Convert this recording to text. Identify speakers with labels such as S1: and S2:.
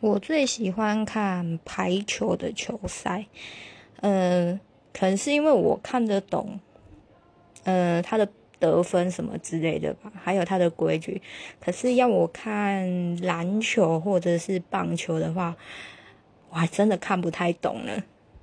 S1: 我最喜欢看排球的球赛，嗯，可能是因为我看得懂，呃，他的得分什么之类的吧，还有他的规矩。可是要我看篮球或者是棒球的话，我还真的看不太懂呢。